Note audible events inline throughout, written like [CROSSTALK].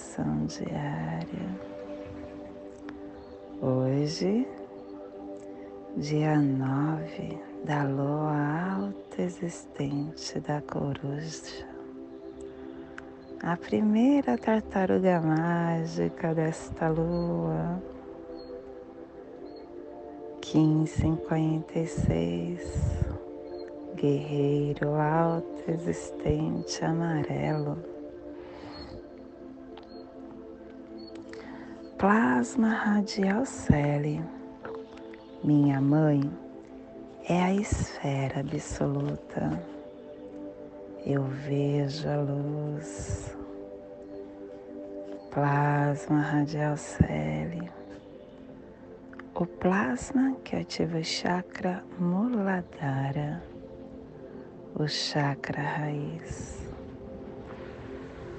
sincronização diária. Hoje, dia 9 da lua alta existente da coruja, a primeira tartaruga mágica desta lua, 1556, guerreiro alto existente amarelo plasma radial cele. Minha mãe é a esfera absoluta. Eu vejo a luz. Plasma radial cele. O plasma que ativa o chakra Muladhara, o chakra raiz.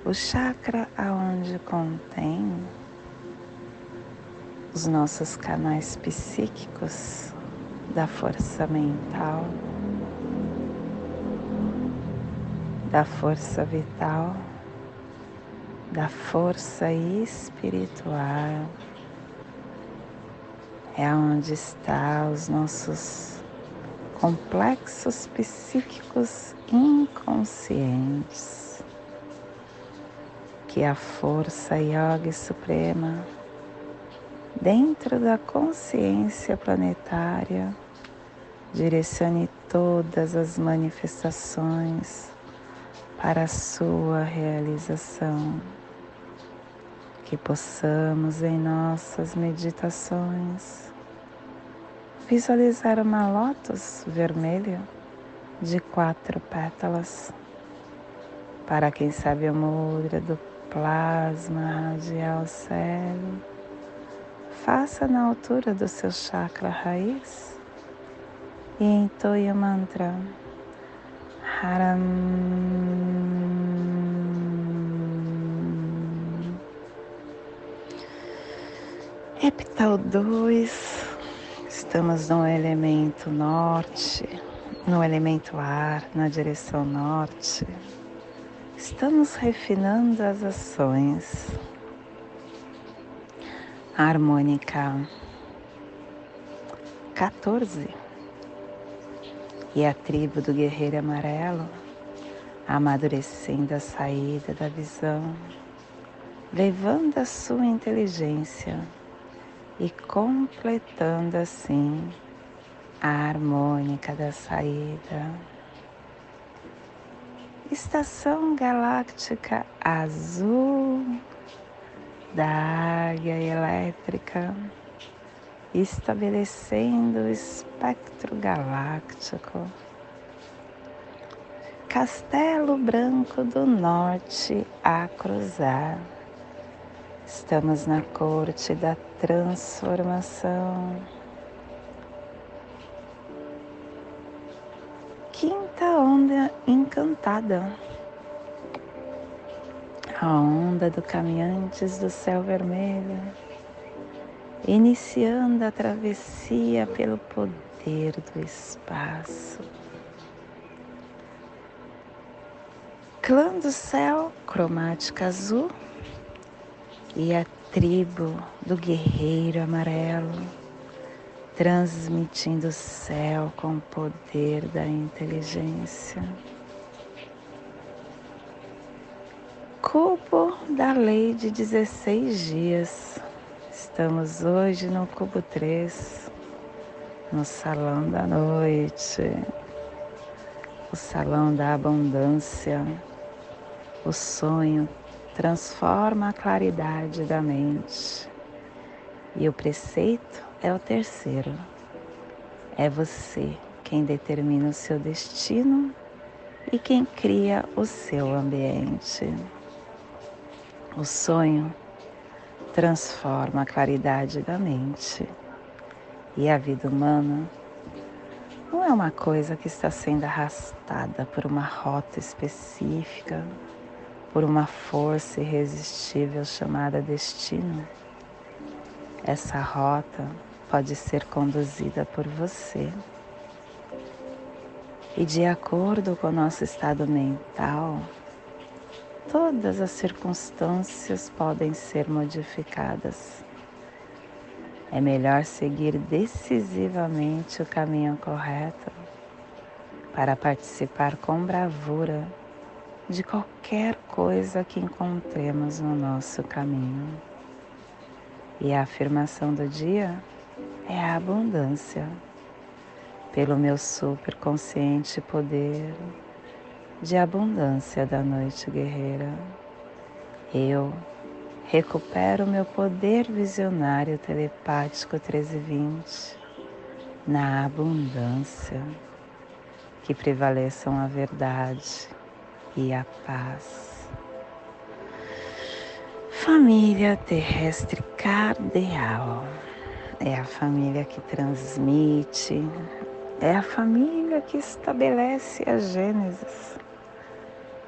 O chakra aonde contém os nossos canais psíquicos da força mental, da força vital, da força espiritual. É onde estão os nossos complexos psíquicos inconscientes, que a força yoga suprema dentro da consciência planetária, direcione todas as manifestações para a sua realização. Que possamos em nossas meditações visualizar uma lótus vermelha de quatro pétalas. Para quem sabe a mudra do plasma radial céu faça na altura do seu chakra raiz e entoie o mantra Haram. Epital 2, estamos no elemento norte, no elemento ar, na direção norte. Estamos refinando as ações harmônica. 14 e a tribo do guerreiro amarelo amadurecendo a saída da visão, levando a sua inteligência e completando assim a harmônica da saída. Estação Galáctica Azul da águia elétrica, estabelecendo o espectro galáctico. Castelo Branco do Norte a cruzar. Estamos na corte da transformação. Quinta onda encantada a onda do caminhantes do céu vermelho, iniciando a travessia pelo poder do espaço. Clã do céu, cromática azul, e a tribo do guerreiro amarelo, transmitindo o céu com o poder da inteligência. Cubo da lei de 16 dias. Estamos hoje no cubo 3, no salão da noite, o salão da abundância. O sonho transforma a claridade da mente. E o preceito é o terceiro. É você quem determina o seu destino e quem cria o seu ambiente. O sonho transforma a claridade da mente. E a vida humana não é uma coisa que está sendo arrastada por uma rota específica, por uma força irresistível chamada destino. Essa rota pode ser conduzida por você. E de acordo com o nosso estado mental, todas as circunstâncias podem ser modificadas. É melhor seguir decisivamente o caminho correto para participar com bravura de qualquer coisa que encontremos no nosso caminho. E a afirmação do dia é a abundância pelo meu superconsciente poder de abundância da noite guerreira. Eu recupero meu poder visionário telepático 1320 na abundância que prevaleçam a verdade e a paz. Família terrestre cardeal é a família que transmite é a família que estabelece a Gênesis.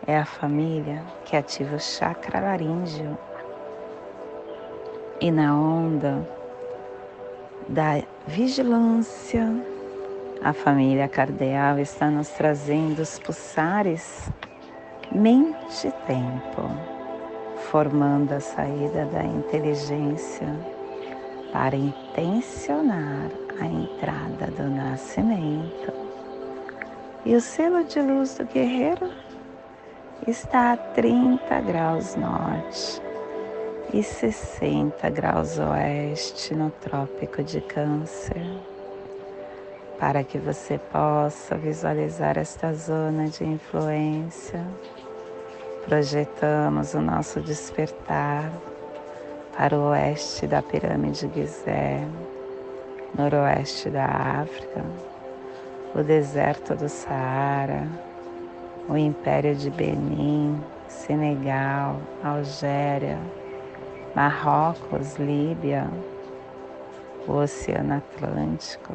É a família que ativa o chakra laríngeo. E na onda da vigilância, a família cardeal está nos trazendo os pulsares mente-tempo, formando a saída da inteligência para intencionar a entrada do nascimento. E o selo de luz do guerreiro está a 30 graus norte e 60 graus oeste no Trópico de Câncer. Para que você possa visualizar esta zona de influência, projetamos o nosso despertar para o oeste da pirâmide Gizé noroeste da África, o deserto do Saara, o Império de Benin, Senegal, Algéria, Marrocos, Líbia, o Oceano Atlântico.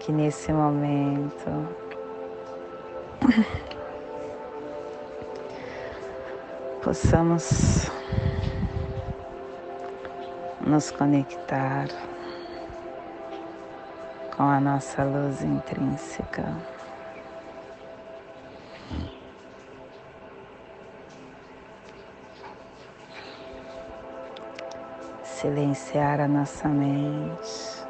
Que nesse momento [LAUGHS] possamos nos conectar com a nossa luz intrínseca. Silenciar a nossa mente.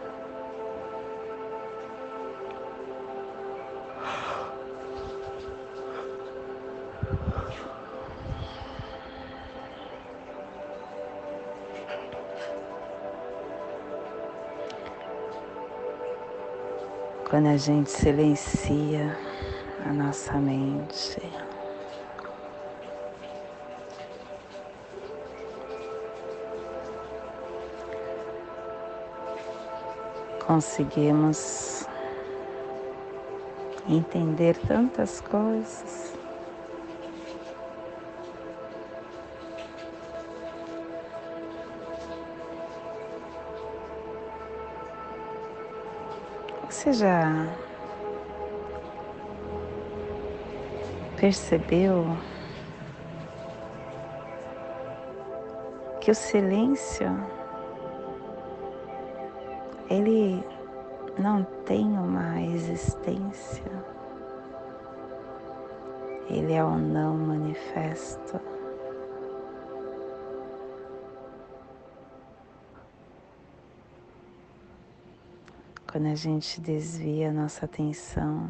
quando a gente silencia a nossa mente. Conseguimos entender tantas coisas. Você já percebeu que o silêncio ele não tem uma existência, ele é o não manifesto. quando a gente desvia nossa atenção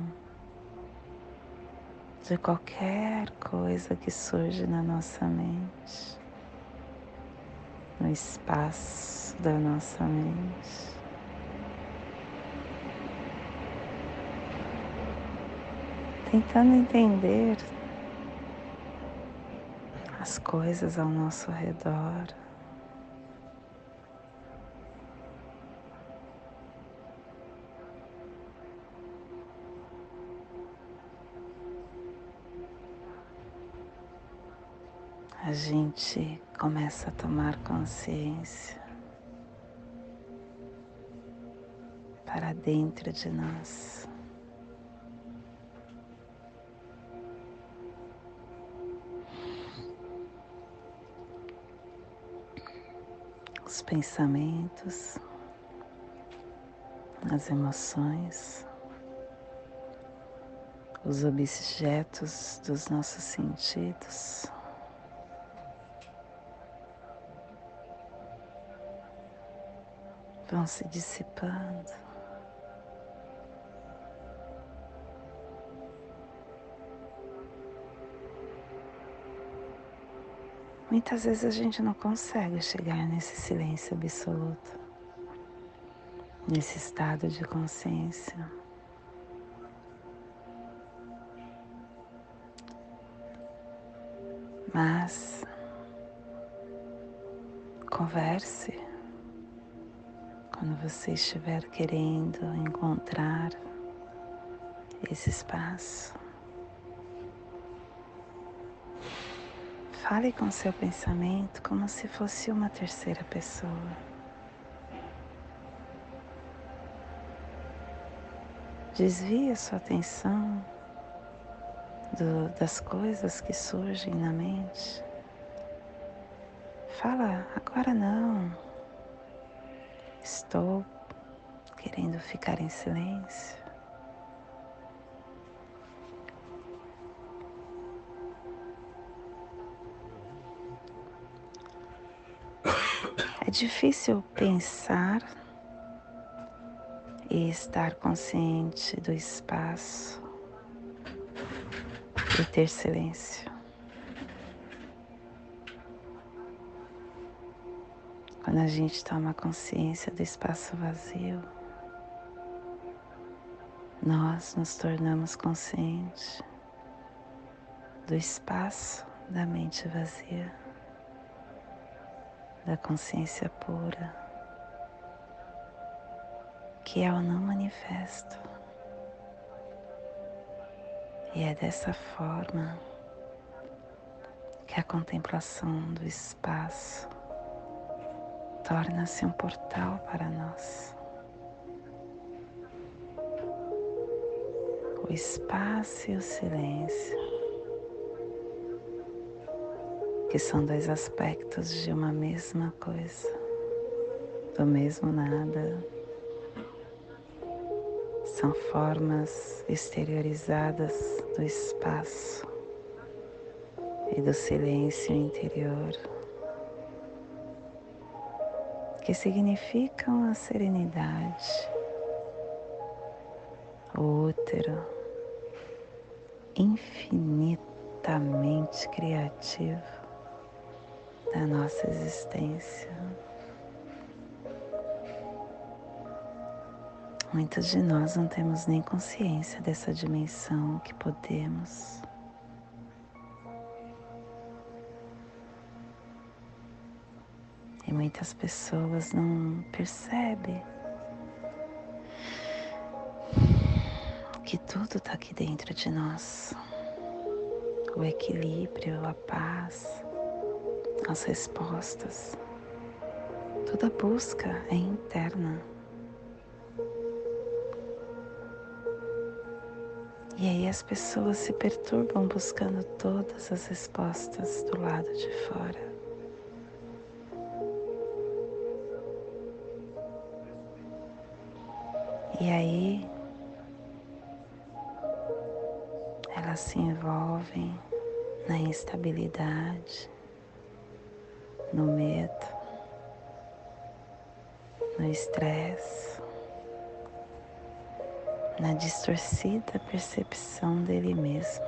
de qualquer coisa que surge na nossa mente, no espaço da nossa mente. Tentando entender as coisas ao nosso redor. a gente começa a tomar consciência para dentro de nós. Os pensamentos, as emoções, os objetos dos nossos sentidos. Vão se dissipando. Muitas vezes a gente não consegue chegar nesse silêncio absoluto, nesse estado de consciência. Mas converse quando você estiver querendo encontrar esse espaço. Fale com seu pensamento como se fosse uma terceira pessoa. Desvie a sua atenção do, das coisas que surgem na mente. Fala, agora não. Estou querendo ficar em silêncio. É difícil pensar e estar consciente do espaço e ter silêncio. Quando a gente toma consciência do espaço vazio, nós nos tornamos conscientes do espaço da mente vazia da consciência pura, que é o não manifesto. E é dessa forma que a contemplação do espaço torna-se um portal para nós. O espaço e o silêncio que são dois aspectos de uma mesma coisa, do mesmo nada. São formas exteriorizadas do espaço e do silêncio interior, que significam a serenidade, o útero infinitamente criativo da nossa existência. Muitos de nós não temos nem consciência dessa dimensão que podemos. E muitas pessoas não percebem que tudo está aqui dentro de nós. O equilíbrio, a paz, as respostas. Toda busca é interna. E aí as pessoas se perturbam buscando todas as respostas do lado de fora. E aí elas se envolvem na instabilidade, no medo, no estresse, na distorcida percepção dele mesmo.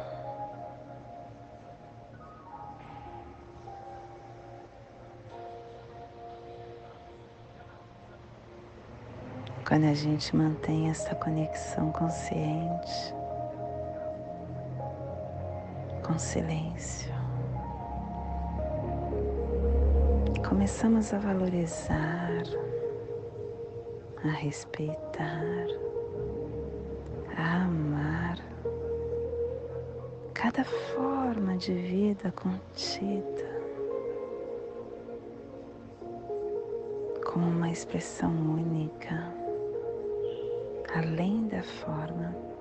Quando a gente mantém essa conexão consciente com silêncio, começamos a valorizar, a respeitar, a amar cada forma de vida contida como uma expressão única, além da forma.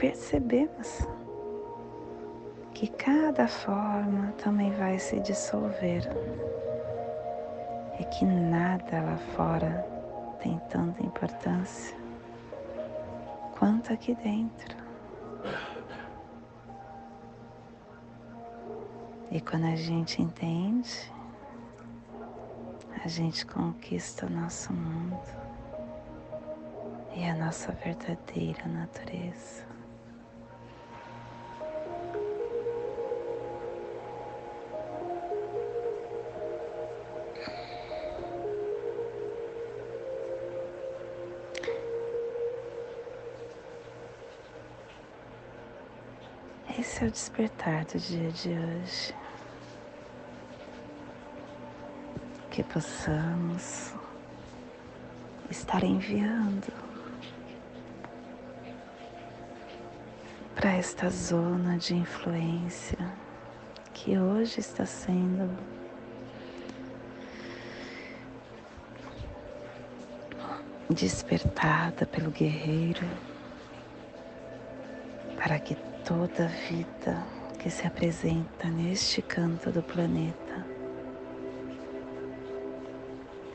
Percebemos que cada forma também vai se dissolver e que nada lá fora tem tanta importância quanto aqui dentro. E quando a gente entende, a gente conquista o nosso mundo e a nossa verdadeira natureza. O despertar do dia de hoje. Que possamos estar enviando para esta zona de influência que hoje está sendo despertada pelo guerreiro para que toda vida que se apresenta neste canto do planeta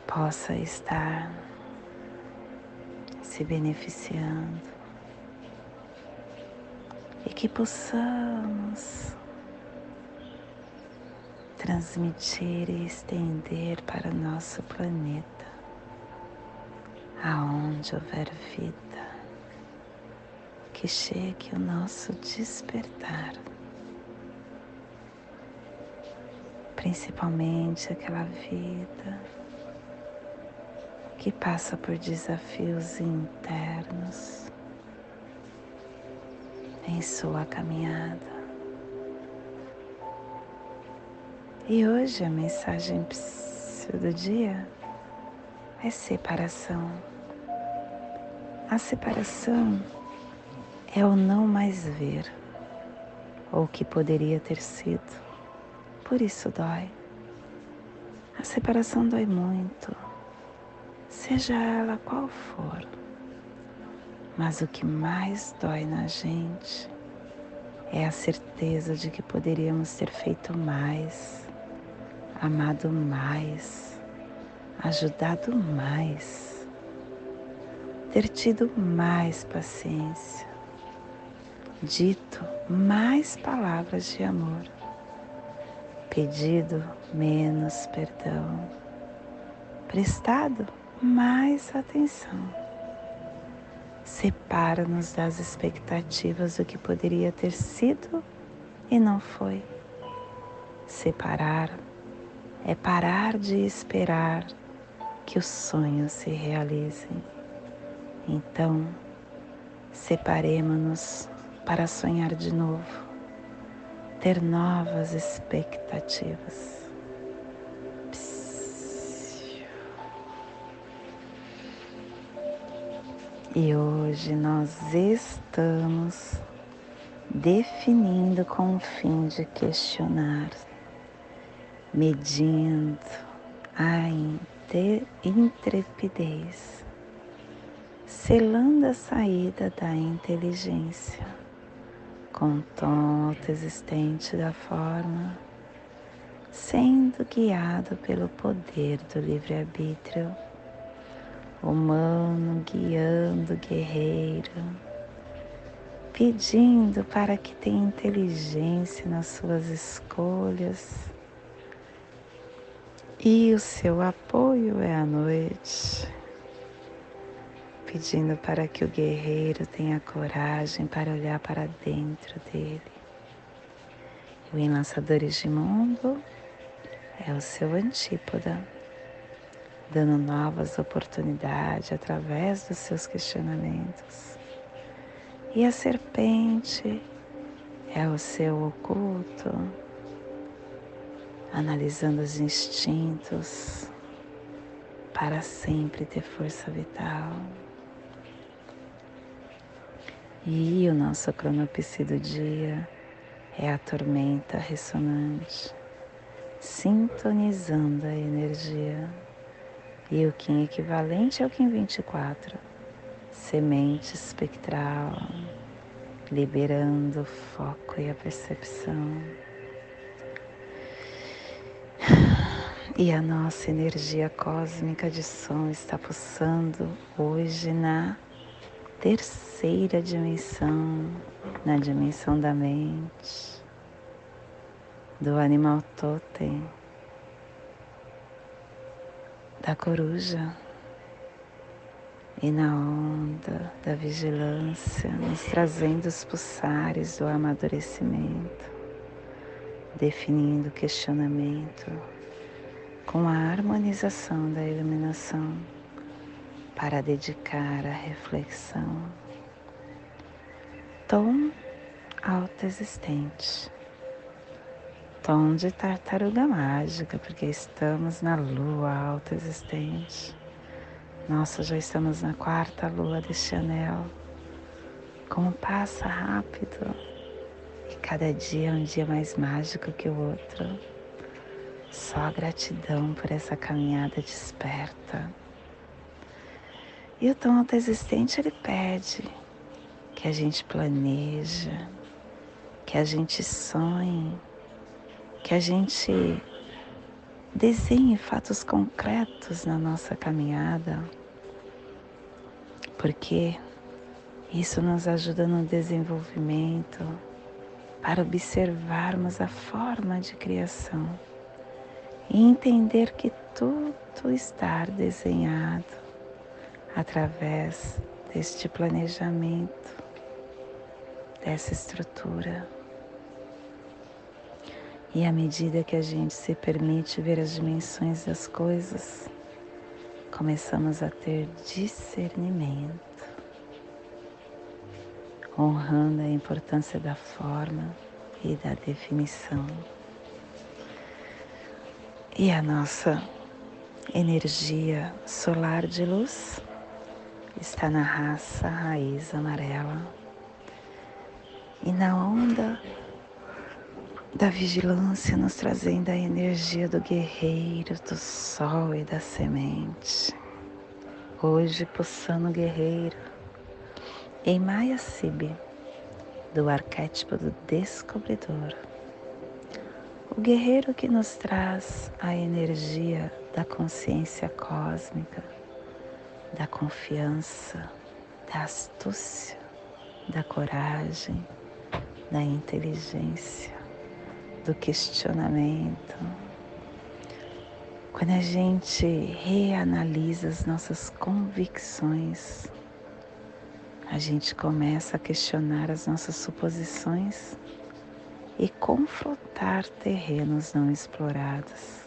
possa estar se beneficiando e que possamos transmitir e estender para nosso planeta, aonde houver vida que chegue o nosso despertar, principalmente aquela vida que passa por desafios internos em sua caminhada. E hoje a mensagem do dia é separação. A separação é o não mais ver ou o que poderia ter sido. Por isso dói. A separação dói muito, seja ela qual for. Mas o que mais dói na gente é a certeza de que poderíamos ter feito mais, amado mais, ajudado mais, ter tido mais paciência dito mais palavras de amor, pedido menos perdão, prestado mais atenção. Separa-nos das expectativas do que poderia ter sido e não foi. Separar é parar de esperar que os sonhos se realizem. Então, separemos-nos para sonhar de novo, ter novas expectativas. E hoje nós estamos definindo com o fim de questionar, medindo a intrepidez, selando a saída da inteligência com tom existente da forma, sendo guiado pelo poder do livre-arbítrio, humano guiando guerreiro, pedindo para que tenha inteligência nas suas escolhas. E o seu apoio é a noite pedindo para que o guerreiro tenha coragem para olhar para dentro dele. E o Enlaçadores de Mundo é o seu antípoda, dando novas oportunidades através dos seus questionamentos. E a serpente é o seu oculto, analisando os instintos para sempre ter força vital. E o nosso cronopsi do dia é a tormenta ressonante, sintonizando a energia. E o Kim equivalente é o Kim 24, semente espectral, liberando o foco e a percepção. E a nossa energia cósmica de som está pulsando hoje na terceira dimensão, na dimensão da mente, do animal totem, da coruja e na onda da vigilância, nos trazendo os pulsares do amadurecimento, definindo o questionamento com a harmonização da iluminação para dedicar a reflexão. Tom autoexistente. Tom de tartaruga mágica, porque estamos na lua autoexistente. Nossa, já estamos na quarta lua deste anel. Como passa rápido. E cada dia é um dia mais mágico que o outro. Só gratidão por essa caminhada desperta. E o tom autoexistente ele pede que a gente planeja, que a gente sonhe, que a gente desenhe fatos concretos na nossa caminhada, porque isso nos ajuda no desenvolvimento para observarmos a forma de criação e entender que tudo está desenhado através deste planejamento, dessa estrutura. E à medida que a gente se permite ver as dimensões das coisas, começamos a ter discernimento, honrando a importância da forma e da definição. E a nossa energia solar de luz está na raça raiz amarela e na onda da vigilância nos trazendo a energia do guerreiro, do sol e da semente. Hoje pulsando guerreiro em Maya Sibi, do arquétipo do descobridor o guerreiro que nos traz a energia da consciência cósmica, da confiança, da astúcia, da coragem, da inteligência, do questionamento. Quando a gente reanalisa as nossas convicções, a gente começa a questionar as nossas suposições e confrontar terrenos não explorados.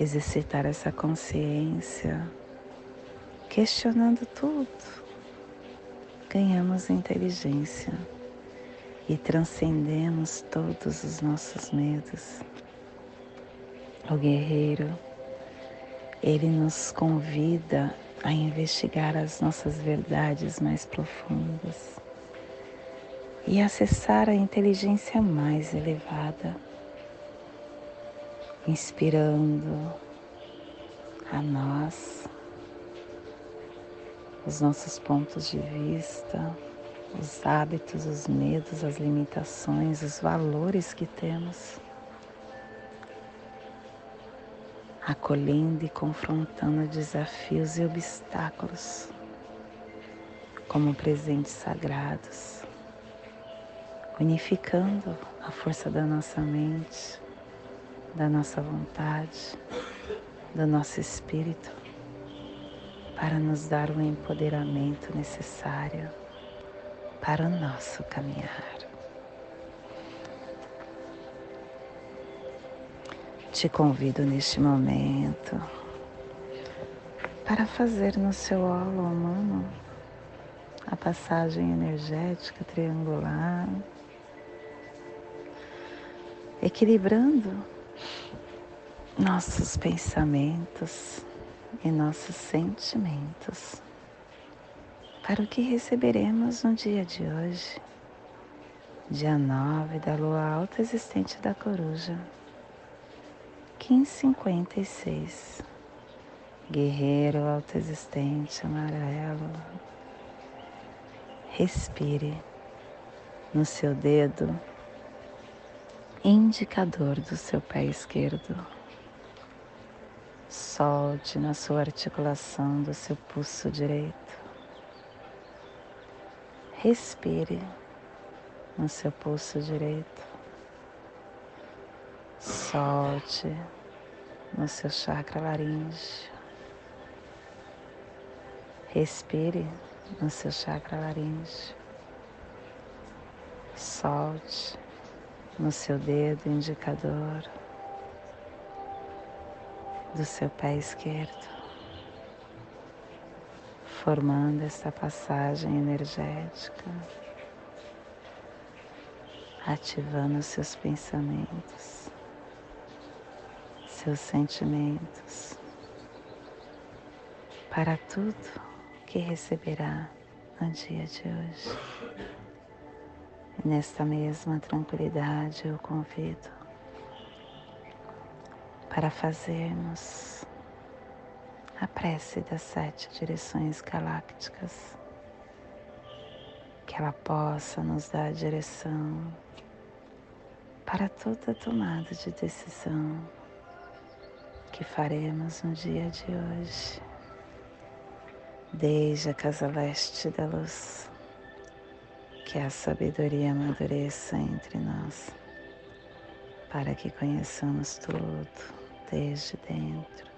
Exercitar essa consciência, questionando tudo, ganhamos inteligência e transcendemos todos os nossos medos. O guerreiro, ele nos convida a investigar as nossas verdades mais profundas e acessar a inteligência mais elevada, inspirando a nós os nossos pontos de vista, os hábitos, os medos, as limitações, os valores que temos. Acolhendo e confrontando desafios e obstáculos como presentes sagrados unificando a força da nossa mente, da nossa vontade, do nosso espírito, para nos dar o empoderamento necessário para o nosso caminhar. Te convido neste momento para fazer no seu holo humano a passagem energética triangular equilibrando nossos pensamentos e nossos sentimentos para o que receberemos no dia de hoje. dia 9 da lua alta existente da coruja, 1556, guerreiro alto existente amarelo. Respire no seu dedo indicador do seu pé esquerdo. Solte na sua articulação do seu pulso direito. Respire no seu pulso direito. Solte no seu chakra laríngeo. Respire no seu chakra laríngeo. Solte no seu dedo indicador do seu pé esquerdo, formando esta passagem energética ativando seus pensamentos, seus sentimentos, para tudo que receberá no dia de hoje. Nesta mesma tranquilidade eu convido para fazermos a prece das sete direções galácticas, que ela possa nos dar direção para toda tomada de decisão que faremos no dia de hoje, desde a casa leste da luz, que a sabedoria amadureça entre nós, para que conheçamos tudo desde dentro,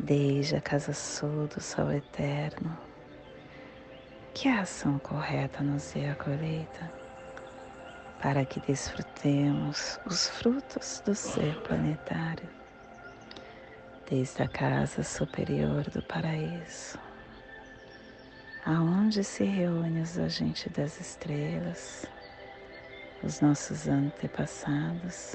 Desde a casa sul do sol eterno, que a ação correta nos dê a colheita para que desfrutemos os frutos do ser planetário, desde a casa superior do paraíso, aonde se reúnem os agentes das estrelas, os nossos antepassados,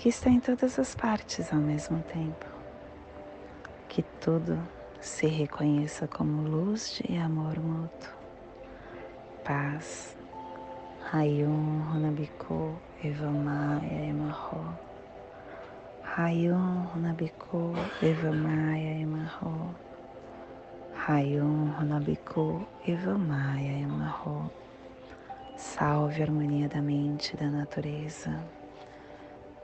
que está em todas as partes ao mesmo tempo, que tudo se reconheça como luz de amor mútuo, paz, Hayum Runabiko Evamaya Emarro. Hayum Runabiko Evamaya Emarro. Hayum Runabiko Evamaya Emarro. Salve a harmonia da mente e da natureza.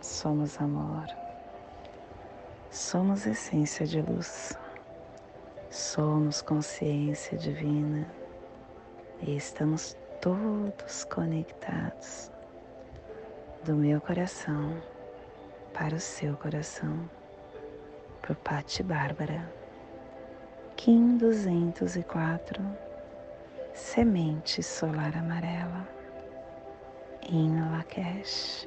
somos amor, somos essência de luz, somos consciência divina. E estamos todos conectados do meu coração para o seu coração, por Pati Bárbara, Kim 204, Semente Solar Amarela, em Lakesh.